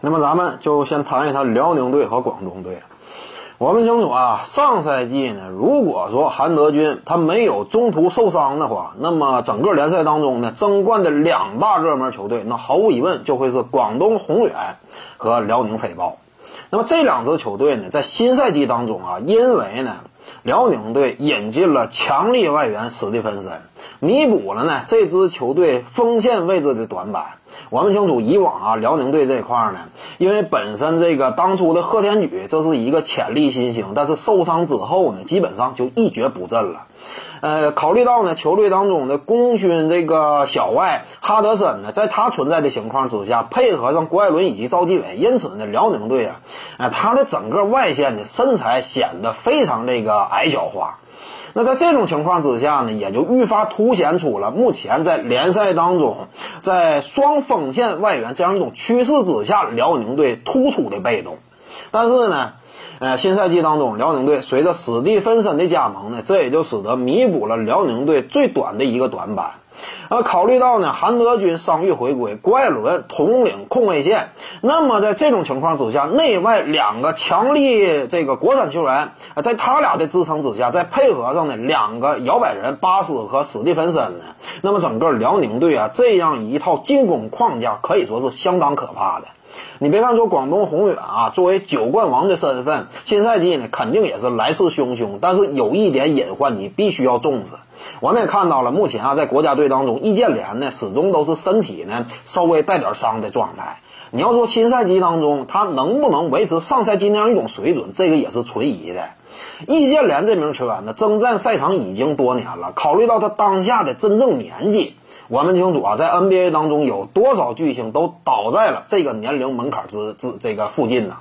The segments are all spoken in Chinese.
那么咱们就先谈一谈辽宁队和广东队。我们清楚啊，上赛季呢，如果说韩德君他没有中途受伤的话，那么整个联赛当中呢，争冠的两大热门球队，那毫无疑问就会是广东宏远和辽宁飞豹。那么这两支球队呢，在新赛季当中啊，因为呢，辽宁队引进了强力外援史蒂芬森，弥补了呢这支球队锋线位置的短板。我们清楚，以往啊，辽宁队这块儿呢，因为本身这个当初的贺天举这是一个潜力新星，但是受伤之后呢，基本上就一蹶不振了。呃，考虑到呢，球队当中的功勋这个小外哈德森呢，在他存在的情况之下，配合上郭艾伦以及赵继伟，因此呢，辽宁队啊，呃，他的整个外线的身材显得非常这个矮小化。那在这种情况之下呢，也就愈发凸显出了目前在联赛当中，在双锋线外援这样一种趋势之下，辽宁队突出的被动。但是呢，呃，新赛季当中，辽宁队随着史蒂芬森的加盟呢，这也就使得弥补了辽宁队最短的一个短板。啊，考虑到呢，韩德君伤愈回归，郭艾伦统领控卫线，那么在这种情况之下，内外两个强力这个国产球员，在他俩的支撑之下，再配合上呢两个摇摆人巴斯和史蒂芬森呢，那么整个辽宁队啊，这样一套进攻框架可以说是相当可怕的。你别看说广东宏远啊，作为九冠王的身份，新赛季呢肯定也是来势汹汹，但是有一点隐患，你必须要重视。我们也看到了，目前啊，在国家队当中，易建联呢始终都是身体呢稍微带点伤的状态。你要说新赛季当中他能不能维持上赛季那样一种水准，这个也是存疑的。易建联这名球员呢，征战赛场已经多年了，考虑到他当下的真正年纪。我们清楚啊，在 NBA 当中有多少巨星都倒在了这个年龄门槛之之这个附近呢？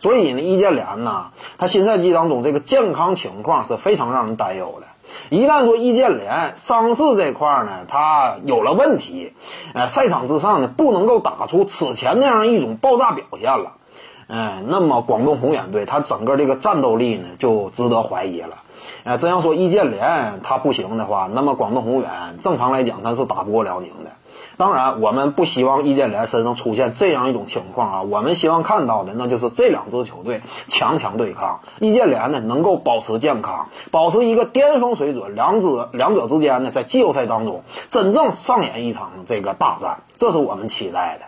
所以呢，易建联呢，他新赛季当中这个健康情况是非常让人担忧的。一旦说易建联伤势这块呢，他有了问题，呃，赛场之上呢不能够打出此前那样一种爆炸表现了，嗯，那么广东宏远队他整个这个战斗力呢就值得怀疑了。哎，真要说易建联他不行的话，那么广东宏远正常来讲他是打不过辽宁的。当然，我们不希望易建联身上出现这样一种情况啊。我们希望看到的那就是这两支球队强强对抗，易建联呢能够保持健康，保持一个巅峰水准，两者两者之间呢在季后赛当中真正上演一场这个大战，这是我们期待的。